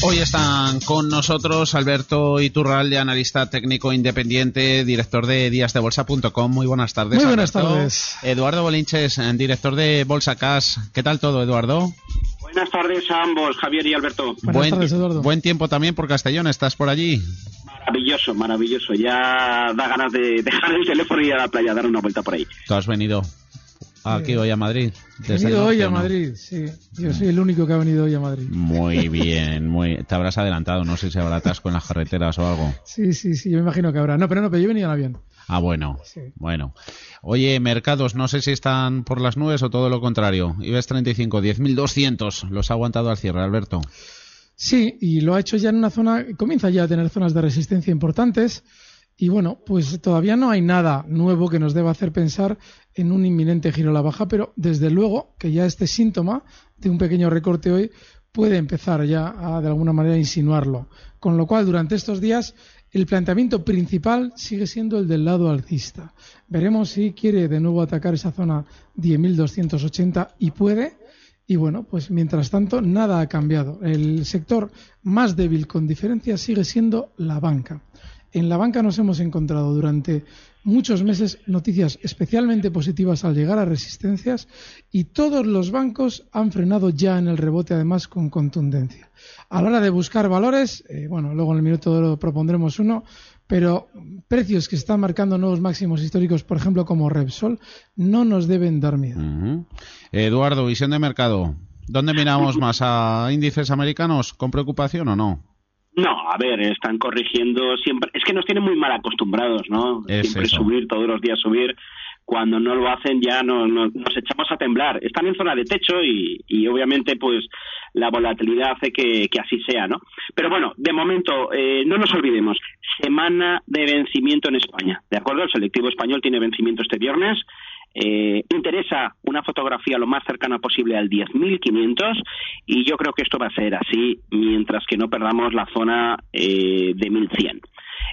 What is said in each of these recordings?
Hoy están con nosotros Alberto Iturralde, analista técnico independiente, director de díasdebolsa.com. Muy buenas tardes. Muy buenas Alberto. tardes. Eduardo Bolinches, eh, director de Bolsa Cash. ¿Qué tal todo, Eduardo? Buenas tardes a ambos, Javier y Alberto. Buenas buen, tardes, Eduardo. buen tiempo también por Castellón. ¿Estás por allí? Maravilloso, maravilloso. Ya da ganas de dejar el teléfono y ir a la playa, dar una vuelta por ahí. Tú has venido aquí hoy a Madrid. He venido hoy a. Madrid, sí. Yo soy el único que ha venido hoy a Madrid. Muy bien, muy. Te habrás adelantado. No sé si habrá atasco en las carreteras o algo. Sí, sí, sí, yo me imagino que habrá. No, pero no, pero yo he venido en avión. Ah, bueno. Sí. Bueno. Oye, mercados, no sé si están por las nubes o todo lo contrario. IBEX 35, 10.200. Los ha aguantado al cierre, Alberto. Sí, y lo ha hecho ya en una zona, comienza ya a tener zonas de resistencia importantes. Y bueno, pues todavía no hay nada nuevo que nos deba hacer pensar en un inminente giro a la baja, pero desde luego que ya este síntoma de un pequeño recorte hoy puede empezar ya a de alguna manera insinuarlo. Con lo cual, durante estos días, el planteamiento principal sigue siendo el del lado alcista. Veremos si quiere de nuevo atacar esa zona 10.280 y puede. Y bueno, pues mientras tanto, nada ha cambiado. El sector más débil con diferencia sigue siendo la banca. En la banca nos hemos encontrado durante muchos meses noticias especialmente positivas al llegar a resistencias y todos los bancos han frenado ya en el rebote además con contundencia. A la hora de buscar valores, eh, bueno, luego en el minuto lo propondremos uno, pero precios que están marcando nuevos máximos históricos, por ejemplo como Repsol, no nos deben dar miedo. Eduardo, visión de mercado. ¿Dónde miramos más? ¿A índices americanos con preocupación o no? No, a ver, están corrigiendo siempre. Es que nos tienen muy mal acostumbrados, ¿no? Es siempre eso. subir, todos los días subir. Cuando no lo hacen ya no- no- nos echamos a temblar. Están en zona de techo y, y obviamente pues la volatilidad hace que, que así sea, ¿no? Pero bueno, de momento, eh, no nos olvidemos, semana de vencimiento en España, ¿de acuerdo? El selectivo español tiene vencimiento este viernes. Eh, interesa una fotografía lo más cercana posible al 10.500 y yo creo que esto va a ser así mientras que no perdamos la zona eh, de 1.100.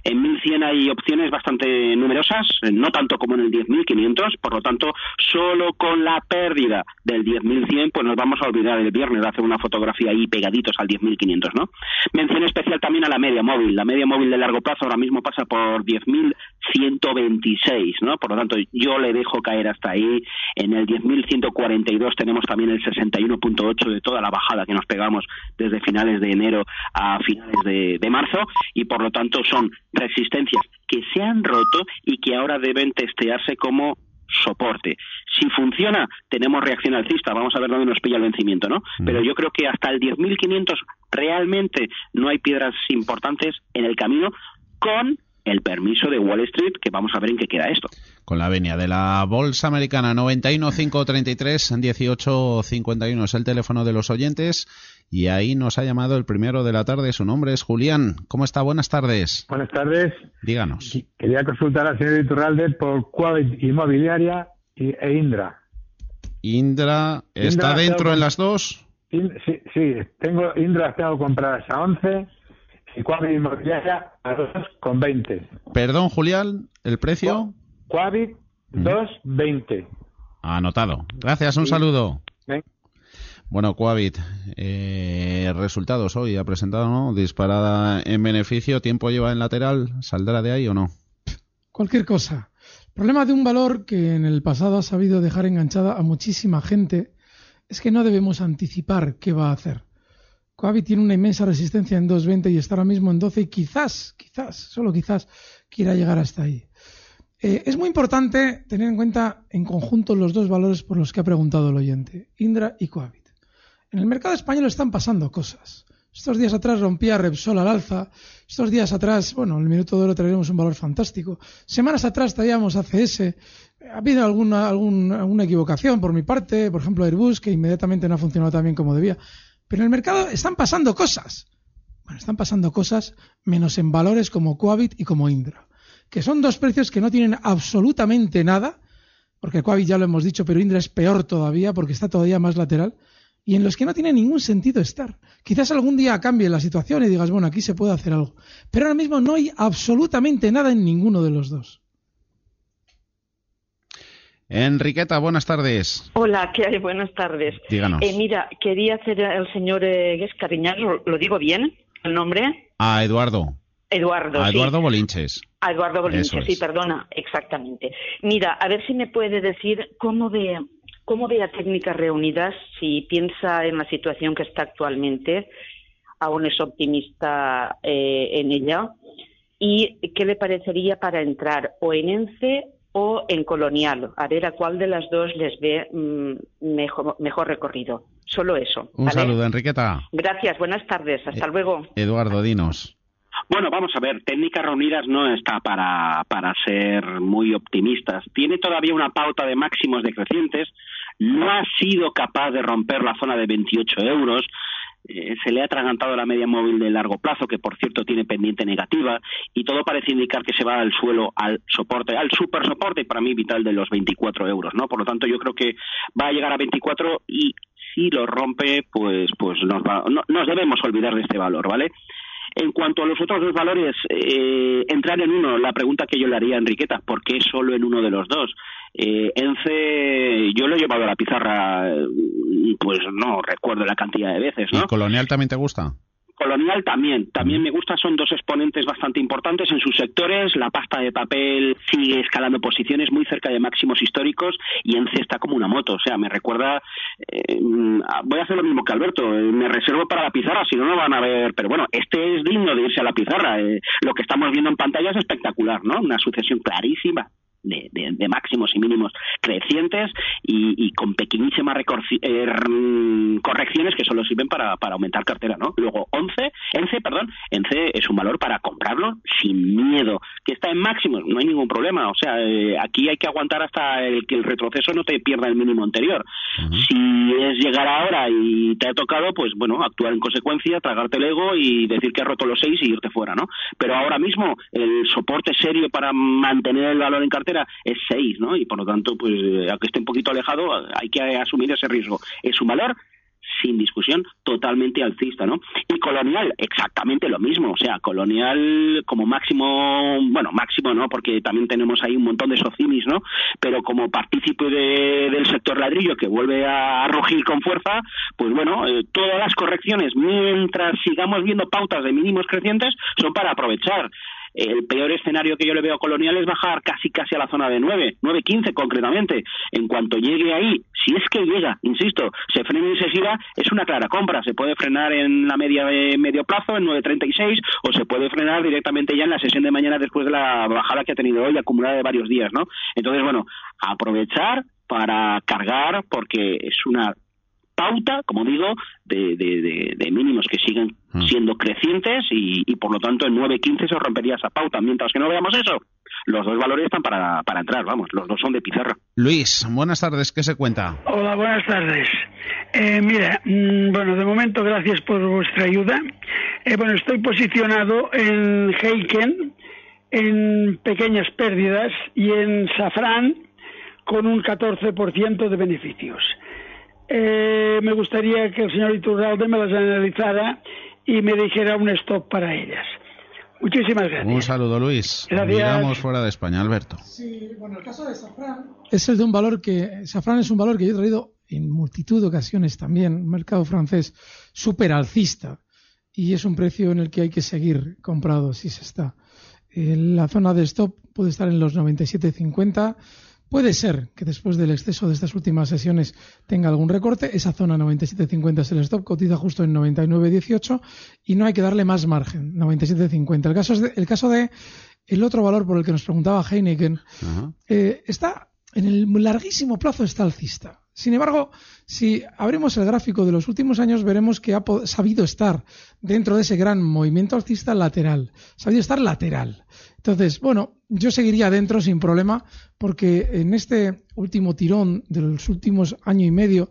En 1100 hay opciones bastante numerosas, no tanto como en el 10500, por lo tanto, solo con la pérdida del 10100, pues nos vamos a olvidar el viernes de hacer una fotografía ahí pegaditos al 10500, ¿no? Mención especial también a la media móvil. La media móvil de largo plazo ahora mismo pasa por 10126, ¿no? Por lo tanto, yo le dejo caer hasta ahí. En el 10142 tenemos también el 61.8 de toda la bajada que nos pegamos desde finales de enero a finales de, de marzo y por lo tanto son resistencias que se han roto y que ahora deben testearse como soporte. Si funciona, tenemos reacción alcista, vamos a ver dónde nos pilla el vencimiento, ¿no? Pero yo creo que hasta el 10.500 realmente no hay piedras importantes en el camino con el permiso de Wall Street, que vamos a ver en qué queda esto. Con la venia de la Bolsa Americana 91 533 18 51 es el teléfono de los oyentes y ahí nos ha llamado el primero de la tarde. Su nombre es Julián. ¿Cómo está? Buenas tardes. Buenas tardes. Díganos. Quería consultar al señor Iturralde por Quabit Inmobiliaria y, e Indra. Indra, ¿está Indra, dentro tengo- en las dos? In- sí, sí, tengo Indra tengo compradas a 11 y Quabit Inmobiliaria a 2 con 20. Perdón, Julián, ¿el precio? Quabit 2.20. Anotado. Gracias, un Sí. saludo. Bueno, Coavit, eh, resultados hoy ha presentado, ¿no? Disparada en beneficio, tiempo lleva en lateral, ¿saldrá de ahí o no? Cualquier cosa. El problema de un valor que en el pasado ha sabido dejar enganchada a muchísima gente es que no debemos anticipar qué va a hacer. Coavi tiene una inmensa resistencia en 2.20 y está ahora mismo en 12 y quizás, quizás, solo quizás, quiera llegar hasta ahí. Eh, es muy importante tener en cuenta en conjunto los dos valores por los que ha preguntado el oyente, Indra y Coavit. En el mercado español están pasando cosas. Estos días atrás rompía Repsol al alza. Estos días atrás, bueno, en el minuto de oro traeremos un valor fantástico. Semanas atrás traíamos ACS. Ha habido alguna, algún- alguna equivocación por mi parte, por ejemplo Airbus, que inmediatamente no ha funcionado tan bien como debía. Pero en el mercado están pasando cosas. Bueno, están pasando cosas menos en valores como Coavit y como Indra, que son dos precios que no tienen absolutamente nada, porque Coavit ya lo hemos dicho, pero Indra es peor todavía porque está todavía más lateral, y en los que no tiene ningún sentido estar. Quizás algún día cambie la situación y digas, bueno, aquí se puede hacer algo. Pero ahora mismo no hay absolutamente nada en ninguno de los dos. Enriqueta, buenas tardes. Hola, ¿qué hay? Buenas tardes. Díganos. Eh, mira, quería hacer al señor eh, ¿lo, digo bien el nombre? A Eduardo. Eduardo. A sí. Eduardo Bolinches. A Eduardo Bolinches, es. sí, perdona, exactamente. Mira, a ver si me puede decir cómo ve, cómo ve a Técnicas Reunidas, si piensa en la situación que está actualmente, aún es optimista eh, en ella, y qué le parecería para entrar o en ENCE o en Colonial, a ver a cuál de las dos les ve mm, mejor, mejor recorrido. Solo eso. Un ¿vale? saludo, Enriqueta. Gracias, buenas tardes, hasta Eh, luego. Eduardo, dinos. Bueno, vamos a ver, Técnicas Reunidas no está para, para ser muy optimistas. Tiene todavía una pauta de máximos decrecientes, no ha sido capaz de romper la zona de 28 euros, eh, se le ha atragantado la media móvil de largo plazo, que por cierto tiene pendiente negativa, y todo parece indicar que se va al suelo, al soporte, al super soporte, para mí vital de los 24 euros, ¿no? Por lo tanto, yo creo que va a llegar a 24 y si lo rompe, pues, pues nos, va- no- nos debemos olvidar de este valor, ¿vale? En cuanto a los otros dos valores, eh, entrar en uno, la pregunta que yo le haría a Enriqueta, ¿por qué solo en uno de los dos? Eh, Ence, yo lo he llevado a la pizarra, eh, pues no recuerdo la cantidad de veces, ¿Y. Colonial también te gusta? Colonial también, también me gusta, son dos exponentes bastante importantes en sus sectores, la pasta de papel sigue escalando posiciones muy cerca de máximos históricos y ENCE está como una moto, o sea, me recuerda, eh, mm, voy a hacer lo mismo que Alberto, eh, me reservo para la pizarra, si no, no van a ver, pero bueno, este es digno de irse a la pizarra, eh, lo que estamos viendo en pantalla es espectacular, ¿no? Una sucesión clarísima de, de- de máximos y mínimos crecientes y, y con pequeñísimas eh, r- correcciones que solo sirven para, para aumentar cartera, ¿no? Luego, 11, ENCE, perdón, ENCE es un valor para comprarlo sin miedo. Que está en máximos, no hay ningún problema. O sea, eh, aquí hay que aguantar hasta el que el retroceso no te pierda el mínimo anterior. Si es llegar ahora y te ha tocado, pues bueno, actuar en consecuencia, tragarte el ego y decir que has roto los seis y irte fuera, ¿no? Pero ahora mismo el soporte serio para mantener el valor en cartera es 6, ¿no? Y por lo tanto, pues eh, aunque esté un poquito alejado, hay que asumir ese riesgo. Es un valor sin discusión totalmente alcista, ¿no? Y Colonial, exactamente lo mismo, o sea, Colonial como máximo, bueno, máximo no, porque también tenemos ahí un montón de socimis, ¿no? Pero como partícipe de- del sector ladrillo que vuelve a rugir con fuerza, pues bueno, eh, todas las correcciones, mientras sigamos viendo pautas de mínimos crecientes, son para aprovechar. El peor escenario que yo le veo a Colonial es bajar casi casi a la zona de 9, 9.15 concretamente. En cuanto llegue ahí, si es que llega, insisto, se frena y se gira, es una clara compra. Se puede frenar en la media de medio plazo, en 9.36, o se puede frenar directamente ya en la sesión de mañana después de la bajada que ha tenido hoy, acumulada de varios días, ¿no? Entonces, bueno, aprovechar para cargar, porque es una pauta, como digo, de, de, de- de mínimos que siguen Mm. siendo crecientes y, y por lo tanto en 9.15 se rompería esa pauta. Mientras que no veamos eso, los dos valores están para, para entrar, vamos, los dos son de pizarra. Luis, buenas tardes, ¿qué se cuenta? Hola, buenas tardes. Eh, mira, mm, bueno, de momento gracias por vuestra ayuda. Eh, bueno, estoy posicionado en Heiken, en pequeñas pérdidas y en Safran con un 14% de beneficios. Eh, me gustaría que el señor Iturralde me las analizara y me dijera un stop para ellas. Muchísimas gracias. Un saludo, Luis. Gracias. Miramos fuera de España, Alberto. Sí, bueno, el caso de Safran es el de un valor que, Safran es un valor que yo he traído en multitud de ocasiones también, un mercado francés súper alcista y es un precio en el que hay que seguir comprado si se está. Eh, la zona de stop puede estar en los 97.50. Puede ser que después del exceso de estas últimas sesiones tenga algún recorte. Esa zona 97.50 es el stop, cotiza justo en 99.18 y no hay que darle más margen, 97.50. El caso, es de- el caso de el otro valor por el que nos preguntaba Heineken eh, está en el larguísimo plazo está alcista. Sin embargo, si abrimos el gráfico de los últimos años, veremos que ha sabido estar dentro de ese gran movimiento alcista lateral. Sabido estar lateral. Entonces, bueno, yo seguiría dentro sin problema, porque en este último tirón de los últimos año y medio,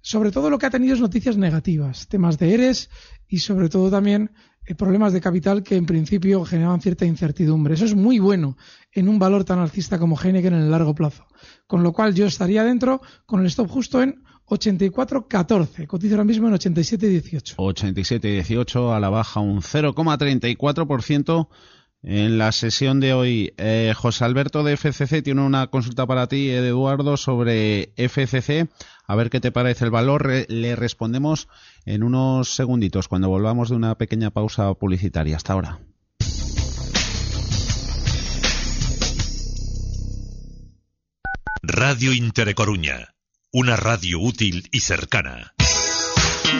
sobre todo lo que ha tenido es noticias negativas, temas de ERES y sobre todo también eh, problemas de capital que en principio generaban cierta incertidumbre. Eso es muy bueno en un valor tan alcista como Heineken en el largo plazo. Con lo cual yo estaría dentro con el stop justo en 84.14. Cotiza ahora mismo en 87.18. 87-18 a la baja un 0,34% en la sesión de hoy. Eh, José Alberto de FCC tiene una consulta para ti, Ed Eduardo, sobre FCC. A ver qué te parece el valor. Le respondemos en unos segunditos cuando volvamos de una pequeña pausa publicitaria. Hasta ahora. Radio Intercoruña, una radio útil y cercana.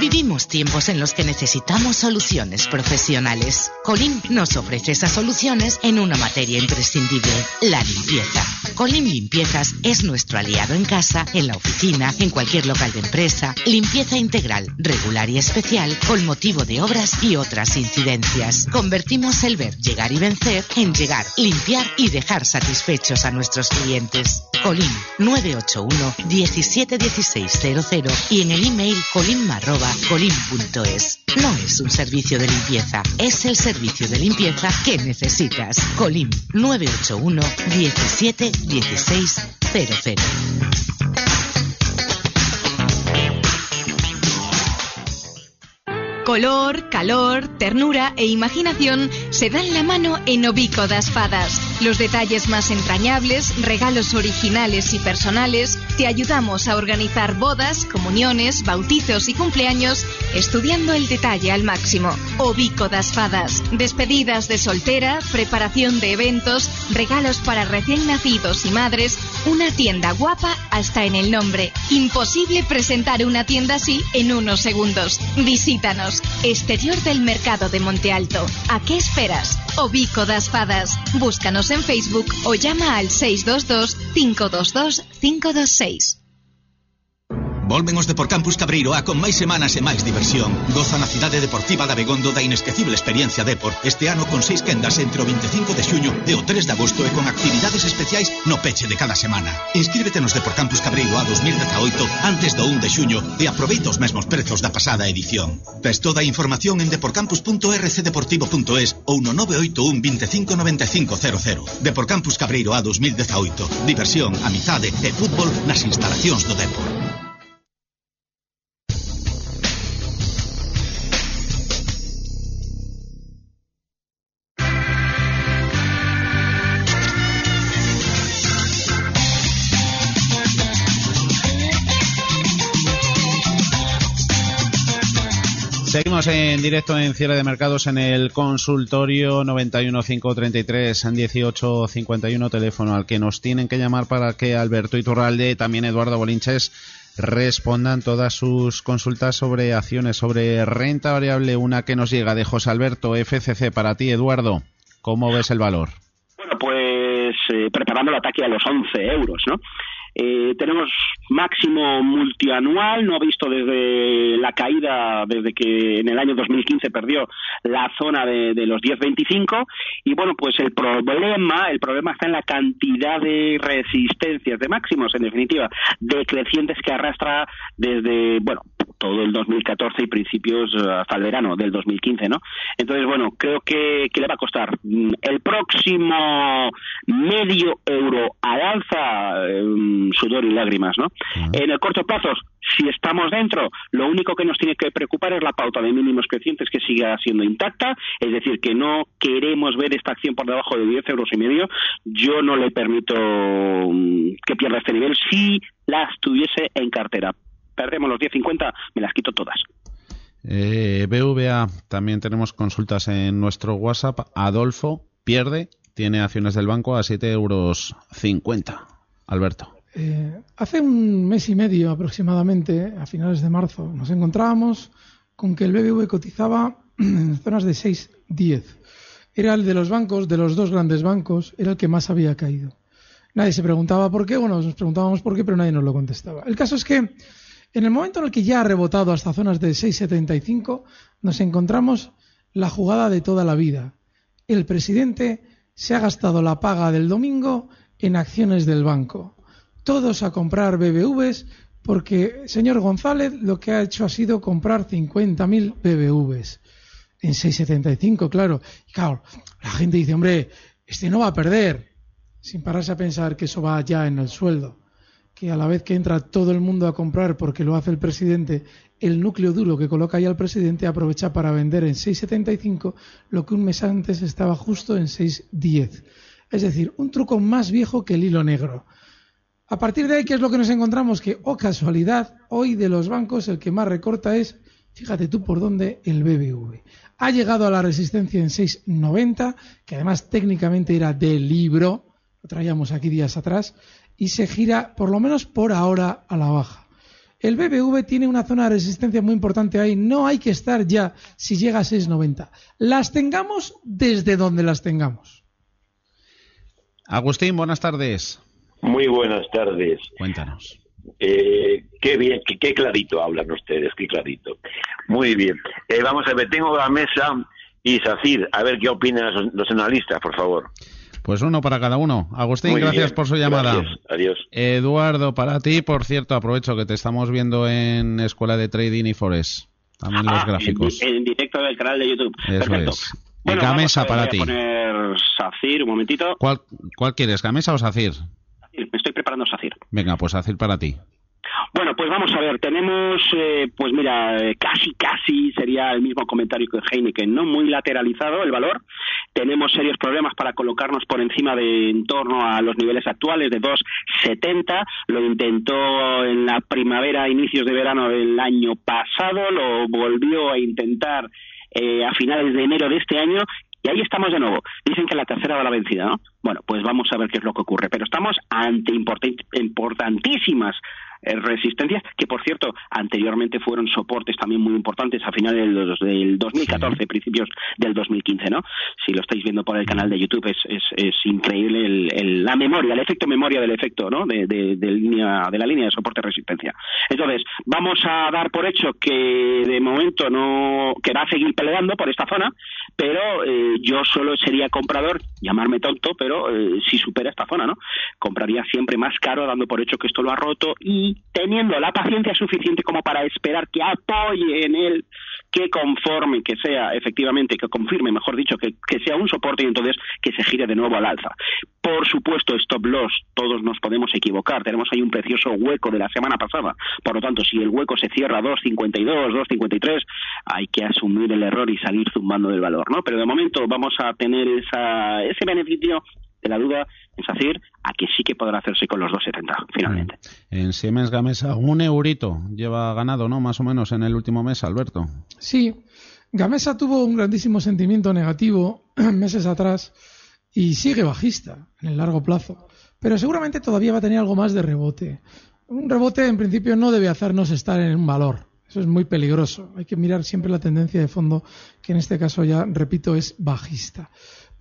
Vivimos tiempos en los que necesitamos soluciones profesionales. Colim nos ofrece esas soluciones en una materia imprescindible, la limpieza. Colim Limpiezas es nuestro aliado en casa, en la oficina, en cualquier local de empresa. Limpieza integral, regular y especial con motivo de obras y otras incidencias. Convertimos el ver, llegar y vencer en llegar, limpiar y dejar satisfechos a nuestros clientes. Colim 981 171600 y en el email colim@colim.es. No es un servicio de limpieza, es el servicio de limpieza que necesitas. Colim 981 171600. Color, calor, ternura e imaginación se dan la mano en Obico das Fadas. Los detalles más entrañables, regalos originales y personales, te ayudamos a organizar bodas, comuniones, bautizos y cumpleaños estudiando el detalle al máximo. Obico das Fadas. Despedidas de soltera, preparación de eventos, regalos para recién nacidos y madres, una tienda guapa hasta en el nombre. Imposible presentar una tienda así en unos segundos. Visítanos. Exterior del Mercado de Monte Alto. ¿A qué esperas? Obico das Fadas. Búscanos en Facebook o llama al 622 522 526. Volven os Deporcampus Cabreiroa con máis semanas e máis diversión. Goza na cidade deportiva da Begondo da inesquecible experiencia Depor. Este ano con seis quendas entre o 25 de xuño e o 3 de agosto e con actividades especiais no peche de cada semana. Inscríbete nos Deporcampus Cabreiroa 2018 antes do 1 de xuño e aproveita os mesmos prezos da pasada edición. Tes toda a información en deporcampus.rcdeportivo.es ou no 981 25 95 00. Deporcampus Cabreiroa 2018. Diversión, amizade e fútbol nas instalacións do Depor. Seguimos en directo en cierre de mercados en el consultorio 91533 1851 teléfono al que nos tienen que llamar para que Alberto Iturralde, también Eduardo Bolinches respondan todas sus consultas sobre acciones, sobre renta variable, una que nos llega de José Alberto FCC para ti, Eduardo. ¿Cómo ves el valor? Bueno, pues eh, preparando el ataque a los 11 euros, ¿no? Eh, tenemos máximo multianual, no ha visto desde la caída, desde que en el año 2015 perdió la zona de, de los 10.25 y bueno, pues el problema, el problema está en la cantidad de resistencias, de máximos en definitiva, decrecientes que arrastra desde, bueno, todo el 2014 y principios eh, hasta el verano del 2015, ¿no? Entonces, bueno, creo que, que le va a costar mm, el próximo medio euro al alza, eh, sudor y lágrimas, ¿no? En el corto plazo, si estamos dentro, lo único que nos tiene que preocupar es la pauta de mínimos crecientes que siga siendo intacta, es decir, que no queremos ver esta acción por debajo de 10 euros y medio. Yo no le permito mm, que pierda este nivel si las tuviese en cartera. Perdemos los 10.50, me las quito todas. Eh, BVA, también tenemos consultas en nuestro WhatsApp. Adolfo pierde, tiene acciones del banco a 7,50 euros. Alberto. Eh, hace un mes y medio aproximadamente, a finales de marzo, nos encontrábamos con que el BBV cotizaba en zonas de 6,10. Era el de los bancos, de los dos grandes bancos, era el que más había caído. Nadie se preguntaba por qué, bueno, nos preguntábamos por qué, pero nadie nos lo contestaba. El caso es que en el momento en el que ya ha rebotado hasta zonas de 6,75, nos encontramos la jugada de toda la vida. El presidente se ha gastado la paga del domingo en acciones del banco. Todos a comprar BBVs porque señor González lo que ha hecho ha sido comprar 50.000 BBVs en 6,75, claro. Y claro, la gente dice, hombre, este no va a perder, sin pararse a pensar que eso va ya en el sueldo. Que a la vez que entra todo el mundo a comprar porque lo hace el presidente, el núcleo duro que coloca ahí al presidente aprovecha para vender en 6,75 lo que un mes antes estaba justo en 6,10. Es decir, un truco más viejo que el hilo negro. A partir de ahí, ¿qué es lo que nos encontramos? Que, oh casualidad, hoy de los bancos el que más recorta es, fíjate tú por dónde, el BBV. Ha llegado a la resistencia en 6,90, que además técnicamente era de libro, lo traíamos aquí días atrás, y se gira, por lo menos por ahora, a la baja. El BBV tiene una zona de resistencia muy importante ahí. No hay que estar ya si llega a 6,90. Las tengamos desde donde las tengamos. Agustín, buenas tardes. Muy buenas tardes. Cuéntanos. Eh, qué bien, qué, qué, clarito hablan ustedes, qué clarito. Muy bien. Eh, vamos a ver, tengo la mesa y Sacir, a ver qué opinan los, los analistas, por favor. Pues uno para cada uno. Agustín, Muy gracias bien. por su llamada. Gracias. Adiós. Eduardo, para ti, por cierto, aprovecho que te estamos viendo en Escuela de Trading y Forex. También los Ah, gráficos. En, en directo del canal de YouTube. Eso Perfecto. es. Bueno, Y Gamesa para ti. voy a poner Sacir, un momentito. ¿Cuál, ¿Cuál quieres, Gamesa o Sacir? Me estoy preparando Sacir. Venga, pues Sacir para ti. Bueno, pues vamos a ver, tenemos, eh, pues mira, eh, casi, casi sería el mismo comentario que Heineken, ¿no? Muy lateralizado el valor. Tenemos serios problemas para colocarnos por encima de en torno a los niveles actuales de 2,70. Lo intentó en la primavera, inicios de verano del año pasado, lo volvió a intentar eh, a finales de enero de este año y ahí estamos de nuevo. Dicen que la tercera va la vencida, ¿no? Bueno, pues vamos a ver qué es lo que ocurre. Pero estamos ante importan- importantísimas eh, resistencias que, por cierto, anteriormente fueron soportes también muy importantes a finales del, dos- del 2014, principios del 2015, ¿no? Si lo estáis viendo por el canal de YouTube es, es, es increíble el, el- la memoria, el efecto memoria del efecto, ¿no? De, de, de línea, de la línea de soporte-resistencia. Entonces, vamos a dar por hecho que de momento no, que va a seguir peleando por esta zona, pero eh, yo solo sería comprador, llamarme tonto, pero eh, si supera esta zona, ¿no? Compraría siempre más caro dando por hecho que esto lo ha roto y teniendo la paciencia suficiente como para esperar que apoye en él, que conforme, que sea efectivamente, que confirme, mejor dicho, que, que sea un soporte y entonces que se gire de nuevo al alza. Por supuesto, stop loss, todos nos podemos equivocar, tenemos ahí un precioso hueco de la semana pasada, por lo tanto, si el hueco se cierra a 2.52, 2.53, hay que asumir el error y salir zumbando del valor, ¿no? Pero de momento vamos a tener esa, ese beneficio de la duda en SACIR a que sí que podrá hacerse con los 2.70 finalmente. En Siemens Gamesa, un eurito lleva ganado, ¿no? Más o menos en el último mes, Alberto. Sí, Gamesa tuvo un grandísimo sentimiento negativo meses atrás y sigue bajista en el largo plazo, pero seguramente todavía va a tener algo más de rebote. Un rebote en principio no debe hacernos estar en un valor. Eso es muy peligroso. Hay que mirar siempre la tendencia de fondo, que en este caso ya, repito, es bajista.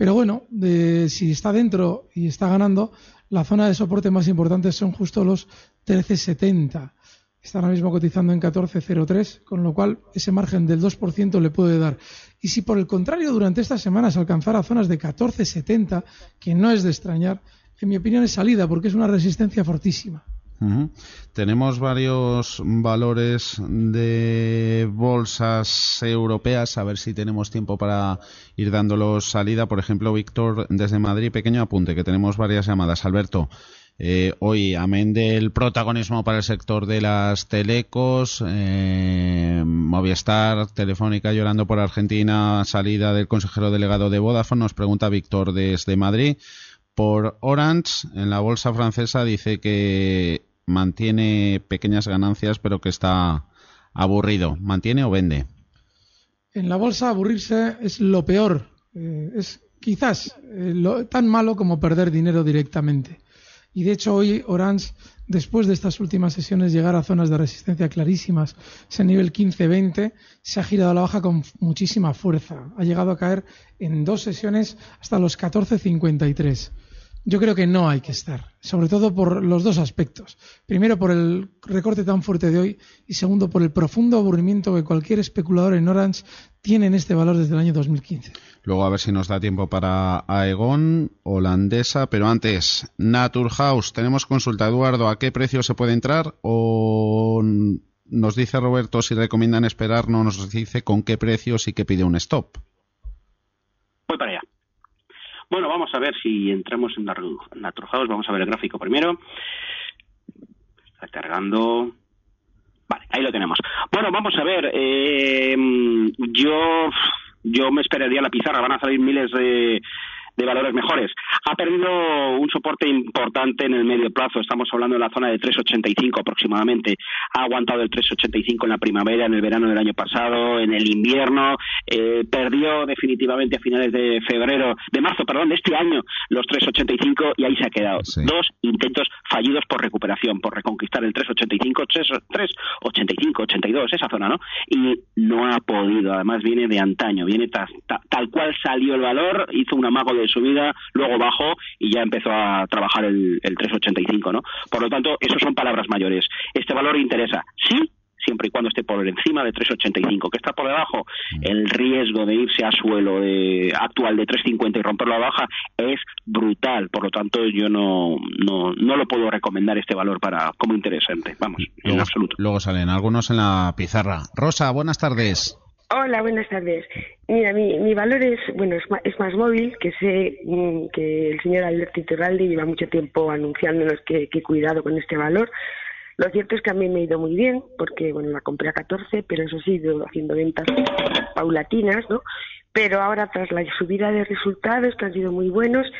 Pero bueno, de- si está dentro y está ganando, la zona de soporte más importante son justo los 1370. Está ahora mismo cotizando en 14.03, con lo cual ese margen del 2% le puede dar. Y si por el contrario durante estas semanas alcanzara zonas de 14.70, que no es de extrañar, en mi opinión es salida porque es una resistencia fortísima. Ujú. Tenemos varios valores de bolsas europeas, a ver si tenemos tiempo para ir dándolos salida. Por ejemplo, Víctor, desde Madrid, pequeño apunte, que tenemos varias llamadas. Alberto, eh, hoy, amén del protagonismo para el sector de las telecos, eh, Movistar, Telefónica llorando por Argentina, salida del consejero delegado de Vodafone, nos pregunta Víctor desde Madrid. Por Orange, en la bolsa francesa, dice que mantiene pequeñas ganancias, pero que está aburrido. ¿Mantiene o vende? En la bolsa aburrirse es lo peor. Eh, es quizás eh, lo, tan malo como perder dinero directamente. Y de hecho hoy Orange, después de estas últimas sesiones llegar a zonas de resistencia clarísimas, ese nivel 15-20, se ha girado a la baja con muchísima fuerza. Ha llegado a caer en dos sesiones hasta los 14.53. Yo creo que no hay que estar, sobre todo por los dos aspectos. Primero, por el recorte tan fuerte de hoy y segundo, por el profundo aburrimiento que cualquier especulador en Orange tiene en este valor desde el año 2015. Luego a ver si nos da tiempo para Aegon, holandesa, pero antes, Naturhaus, tenemos consulta. Eduardo, ¿a qué precio se puede entrar? O nos dice Roberto si recomiendan esperar, no nos dice con qué precios y que pide un stop. Bueno, vamos a ver si entramos en Naturhaus. Vamos a ver el gráfico primero. Cargando. Vale, ahí lo tenemos. Bueno, vamos a ver. Eh, yo, yo me esperaría la pizarra. Van a salir miles de, de valores mejores. Ha perdido un soporte importante en el medio plazo, estamos hablando de la zona de 3,85 aproximadamente. Ha aguantado el 3,85 en la primavera, en el verano del año pasado, en el invierno. Eh, perdió definitivamente a finales de febrero, de marzo, perdón, de este año, los 3,85 y ahí se ha quedado. Sí. Dos intentos fallidos por recuperación, por reconquistar el 3,85, 3,85, 82, esa zona, ¿no? Y no ha podido, además viene de antaño, viene ta- ta- tal cual salió el valor, hizo un amago de subida, luego bajó y ya empezó a trabajar el, el 3,85, ¿no? Por lo tanto, eso son palabras mayores. Este valor interesa, sí, siempre y cuando esté por encima de 3,85. Que está por debajo, el riesgo de irse a suelo de, actual de 3,50 y romperlo a baja es brutal. Por lo tanto, yo no, no, no lo puedo recomendar este valor para como interesante. Vamos, en absoluto. luego salen algunos en la pizarra. Rosa, buenas tardes. Hola, buenas tardes. Mira, mi, mi valor es, bueno, es es más móvil, que sé mm, que el señor Alberto Iturralde lleva mucho tiempo anunciándonos que, que cuidado con este valor. Lo cierto es que a mí me ha ido muy bien, porque, bueno, la compré a 14, pero eso sí, haciendo ventas paulatinas, ¿no? Pero ahora, tras la subida de resultados, que han sido muy buenos,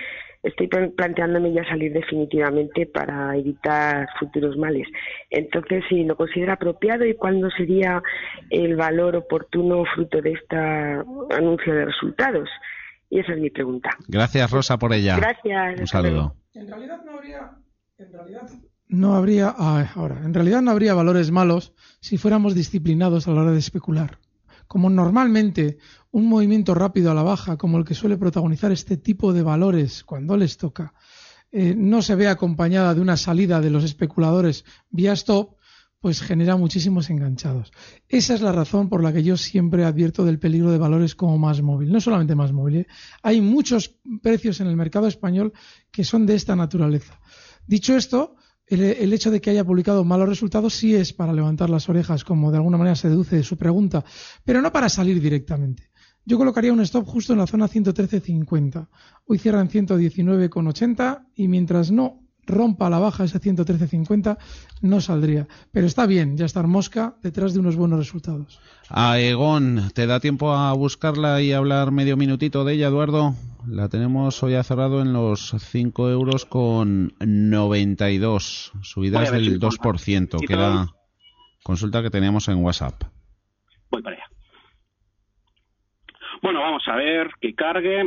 estoy plan- planteándome ya salir definitivamente para evitar futuros males. Entonces, si lo considera apropiado y cuándo sería el valor oportuno fruto de este anuncio de resultados. Y esa es mi pregunta. Gracias, Rosa, por ella. Gracias. Un saludo. En realidad no habría, en realidad no habría, ah, ahora, en realidad no habría valores malos si fuéramos disciplinados a la hora de especular. Como normalmente un movimiento rápido a la baja, como el que suele protagonizar este tipo de valores cuando les toca, eh, no se ve acompañada de una salida de los especuladores vía stop, pues genera muchísimos enganchados. Esa es la razón por la que yo siempre advierto del peligro de valores como más móvil. No solamente más móvil, ¿eh? hay muchos precios en el mercado español que son de esta naturaleza. Dicho esto, el, hecho de que haya publicado malos resultados sí es para levantar las orejas, como de alguna manera se deduce de su pregunta, pero no para salir directamente. Yo colocaría un stop justo en la zona 113.50. Hoy cierra en 119.80 y mientras no rompa a la baja ese 113.50 no saldría. Pero está bien ya estar mosca detrás de unos buenos resultados. Aegon, ¿te da tiempo a buscarla y hablar medio minutito de ella, Eduardo? La tenemos hoy ha cerrado en los 5 euros con 92, subidas a del si- 2%, si que era consulta que teníamos en WhatsApp. Voy para allá. Bueno, vamos a ver que cargue.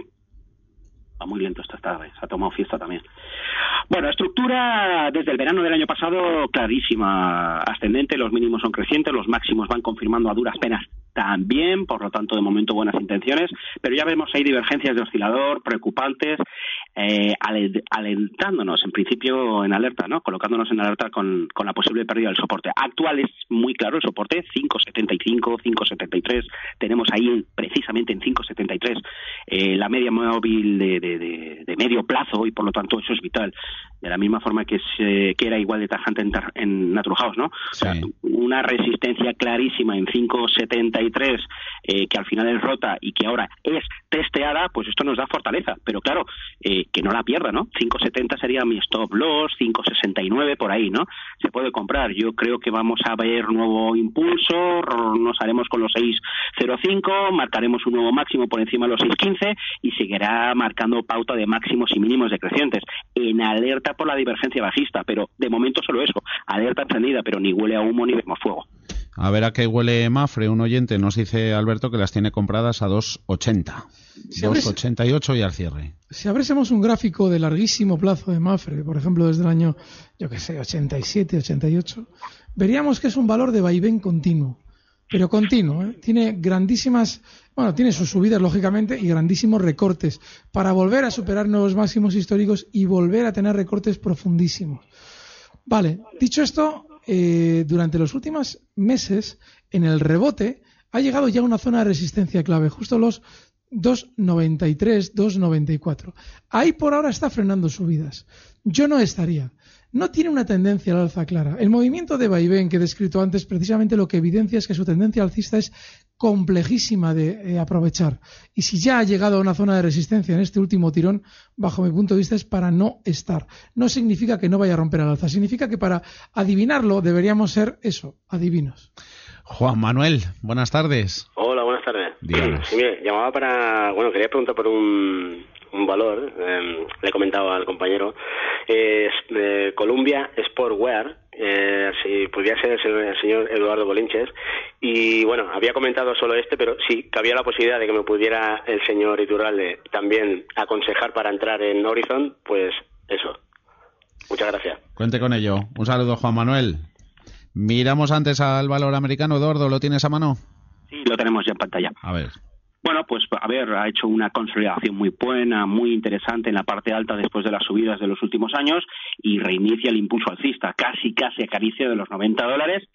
Va muy lento esta tarde, se ha tomado fiesta también. Bueno, estructura desde el verano del año pasado clarísima, ascendente, los mínimos son crecientes, los máximos van confirmando a duras penas también, por lo tanto de momento buenas intenciones, pero ya vemos ahí divergencias de oscilador preocupantes. Eh, ale- alentándonos, en principio en alerta, ¿no? Colocándonos en alerta con, con la posible pérdida del soporte. Actual es muy claro el soporte, 5.75, 5.73. Tenemos ahí precisamente en 5.73 eh, la media móvil de, de- de- de medio plazo y por lo tanto eso es vital. De la misma forma que, se- que era igual de tajante en, en Natural House, ¿no? O sea, una resistencia clarísima en 5.73 eh, que al final es rota y que ahora es testeada, pues esto nos da fortaleza. Pero claro, eh, que no la pierda, ¿no? 5.70 sería mi stop loss, 5.69 por ahí, ¿no? Se puede comprar. Yo creo que vamos a ver nuevo impulso, nos haremos con los 6.05, marcaremos un nuevo máximo por encima de los 6.15 y seguirá marcando pauta de máximos y mínimos decrecientes. En alerta por la divergencia bajista, pero de momento solo eso. Alerta encendida, pero ni huele a humo ni vemos fuego. A ver a qué huele Mafre, un oyente nos dice Alberto que las tiene compradas a 2.80. Si abres- 2.88 y al cierre. Si abriésemos un gráfico de larguísimo plazo de Mafre, por ejemplo, desde el año, yo que sé, 87, 88, veríamos que es un valor de vaivén continuo. Pero continuo, ¿eh? Tiene grandísimas, bueno, tiene sus subidas, lógicamente, y grandísimos recortes para volver a superar nuevos máximos históricos y volver a tener recortes profundísimos. Vale, dicho esto, eh, durante los últimos meses, en el rebote, ha llegado ya a una zona de resistencia clave, justo los 2.93, 2.94. Ahí por ahora está frenando subidas. Yo no estaría. No tiene una tendencia al alza clara. El movimiento de vaivén que he descrito antes, precisamente lo que evidencia es que su tendencia alcista es complejísima de eh, aprovechar. Y si ya ha llegado a una zona de resistencia en este último tirón, bajo mi punto de vista, es para no estar. No significa que no vaya a romper al alza, significa que para adivinarlo deberíamos ser eso, adivinos. Juan Manuel, buenas tardes. Hola, buenas tardes. Díganos. Sí, mire, llamaba para, bueno, quería preguntar por un, un valor, eh, le he comentado al compañero, es eh, Columbia Sportwear, eh, si pudiera ser el señor, el señor Eduardo Bolinches, y bueno, había comentado solo este, pero sí, que había la posibilidad de que me pudiera el señor Iturralde también aconsejar para entrar en Horizon, pues eso. Muchas gracias. Cuente con ello. Un saludo, Juan Manuel. Miramos antes al valor americano. Eduardo, ¿lo tienes a mano? Sí, lo tenemos ya en pantalla. A ver. Bueno, pues a ver, ha hecho una consolidación muy buena, muy interesante en la parte alta después de las subidas de los últimos años y reinicia el impulso alcista, casi casi acaricia de los 90 dólares.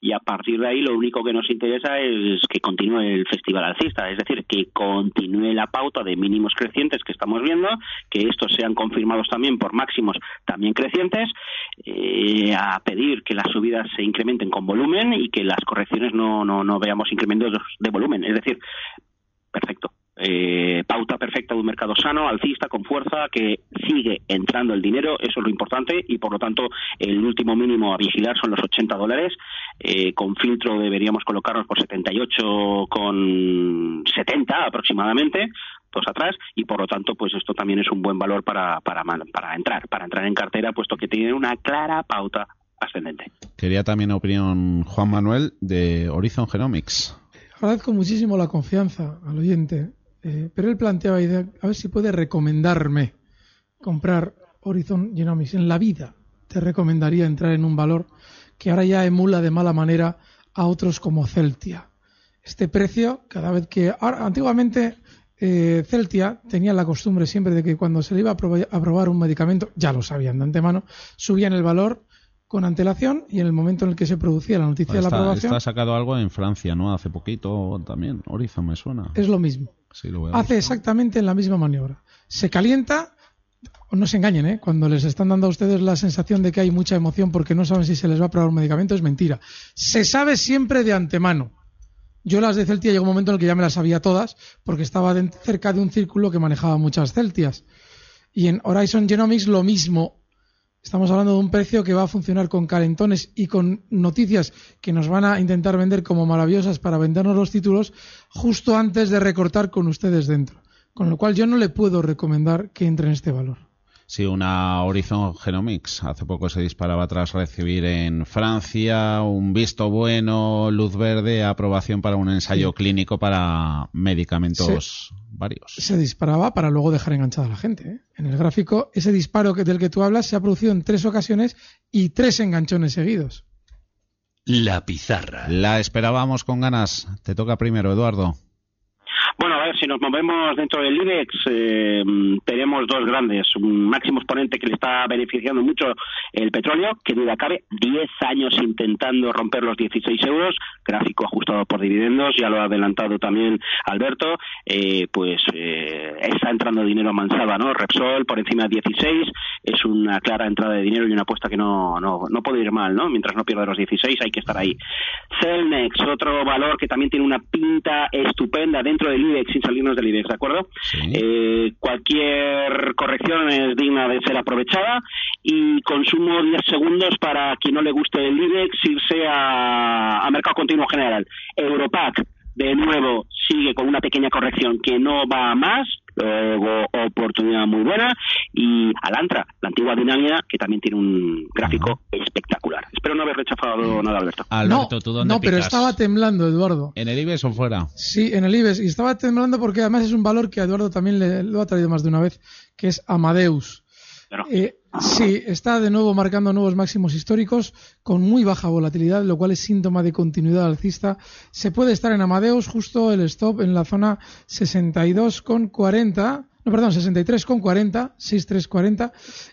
Y a partir de ahí lo único que nos interesa es que continúe el festival alcista, es decir, que continúe la pauta de mínimos crecientes que estamos viendo, que estos sean confirmados también por máximos también crecientes, eh, a pedir que las subidas se incrementen con volumen y que las correcciones no, no, no veamos incrementos de volumen, es decir, perfecto. Eh, pauta perfecta de un mercado sano, alcista, con fuerza, que sigue entrando el dinero, eso es lo importante, y por lo tanto el último mínimo a vigilar son los 80 dólares. Eh, con filtro deberíamos colocarnos por 78 con 70 aproximadamente, dos atrás, y por lo tanto, pues esto también es un buen valor para, para, para entrar, para entrar en cartera, puesto que tiene una clara pauta ascendente. Quería también opinión Juan Manuel de Horizon Genomics. Agradezco muchísimo la confianza al oyente, eh, pero él planteaba idea, a ver si puede recomendarme comprar Horizon Genomics. En la vida te recomendaría entrar en un valor que ahora ya emula de mala manera a otros como Celtia. Este precio, cada vez que... Ahora, antiguamente eh, Celtia tenía la costumbre siempre de que cuando se le iba a probar, a probar un medicamento, ya lo sabían de antemano, subían el valor con antelación y en el momento en el que se producía la noticia de la aprobación está sacado algo en Francia, ¿no? Hace poquito también. Horizon me suena. es lo mismo. Sí, lo veo. Hace exactamente la misma maniobra. Se calienta, no se engañen, ¿eh? cuando les están dando a ustedes la sensación de que hay mucha emoción porque no saben si se les va a probar un medicamento, es mentira. Se sabe siempre de antemano. Yo las de Celtia llegó un momento en el que ya me las sabía todas porque estaba de- cerca de un círculo que manejaba muchas Celtias. Y en Horizon Genomics lo mismo. Estamos hablando de un precio que va a funcionar con calentones y con noticias que nos van a intentar vender como maravillosas para vendernos los títulos justo antes de recortar con ustedes dentro. Con lo cual yo no le puedo recomendar que entre en este valor. Sí, una Horizon Genomics. Hace poco se disparaba tras recibir en Francia un visto bueno, luz verde, aprobación para un ensayo Sí. clínico para medicamentos varios. Se disparaba para luego dejar enganchada a la gente. ¿eh? En el gráfico, ese disparo que- del que tú hablas se ha producido en tres ocasiones y tres enganchones seguidos. La pizarra. La esperábamos con ganas. Te toca primero, Eduardo. Bueno, ver, si nos movemos dentro del IBEX, eh, tenemos dos grandes. Un máximo exponente que le está beneficiando mucho el petróleo, que duda cabe, 10 años intentando romper los 16 euros, gráfico ajustado por dividendos, ya lo ha adelantado también Alberto, eh, pues eh, está entrando dinero a mansalva, ¿no? Repsol por encima de 16, es una clara entrada de dinero y una apuesta que no, no, no puede ir mal, ¿no? Mientras no pierda los 16 hay que estar ahí. Celnex, otro valor que también tiene una pinta estupenda dentro del IBEX, sin salirnos del IBEX, ¿de acuerdo? Eh, cualquier corrección es digna de ser aprovechada y consumo 10 segundos para quien no le guste el IBEX irse a, a mercado continuo general. Europac, de nuevo, sigue con una pequeña corrección que no va a más, luego oportunidad muy buena y Alantra, la antigua dinámica que también tiene un gráfico espectacular. Espero rechazado nada, Alberto. Alberto, ¿tú dónde No, pero estaba temblando, Eduardo. ¿En el IBEX o fuera? Sí, en el IBEX. Y estaba temblando porque además es un valor que a Eduardo también le, lo ha traído más de una vez, que es Amadeus. Eh, sí, está de nuevo marcando nuevos máximos históricos con muy baja volatilidad, lo cual es síntoma de continuidad alcista. Se puede estar en Amadeus justo el stop en la zona 62,40. No, perdón, 63,40, 63,40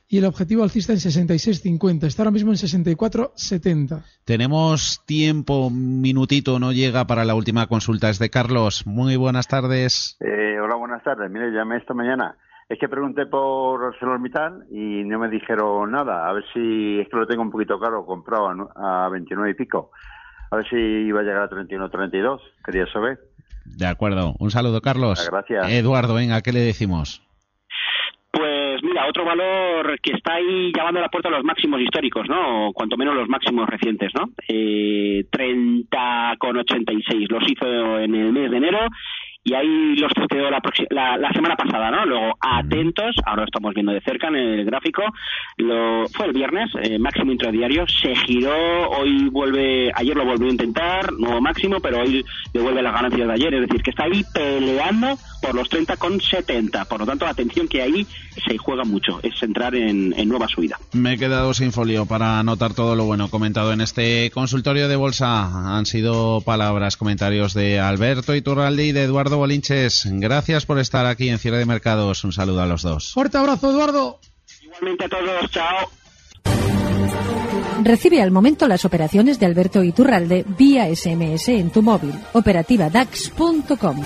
y el objetivo alcista en 66,50. Está ahora mismo en 64,70. Tenemos tiempo, un minutito, no llega para la última consulta. Es de Carlos. Muy buenas tardes. Eh, hola, buenas tardes. Mire, llamé esta mañana. Es que pregunté por ArcelorMittal y no me dijeron nada. A ver si es que lo tengo un poquito caro, comprado a, a 29 y pico. A ver si iba a llegar a 31 32. Quería saber. De acuerdo. Un saludo, Carlos. Gracias. Eduardo, venga, ¿qué le decimos? Pues mira, otro valor que está ahí llamando a la puerta a los máximos históricos, ¿no? O cuanto menos los máximos recientes, ¿no? Eh, 30,86 los hizo en el mes de enero y ahí los tuiteó la, la, la semana pasada, ¿no? Luego, atentos, ahora lo estamos viendo de cerca en el gráfico, lo, fue el viernes, eh, máximo intradiario, se giró, hoy vuelve, ayer lo volvió a intentar, nuevo máximo, pero hoy devuelve las ganancias de ayer, es decir, que está ahí peleando por los 30,70, por lo tanto, atención que ahí se juega mucho, es entrar en, en nueva subida. Me he quedado sin folio para anotar todo lo bueno comentado en este consultorio de bolsa. Han sido palabras, comentarios de Alberto Iturralde y de Eduardo Bolinches. Gracias por estar aquí en Cierre de Mercados. Un saludo a los dos. Fuerte abrazo, Eduardo. Igualmente a todos, chao. Recibe al momento las operaciones de Alberto Iturralde vía SMS en tu móvil. Operativa DAX.com.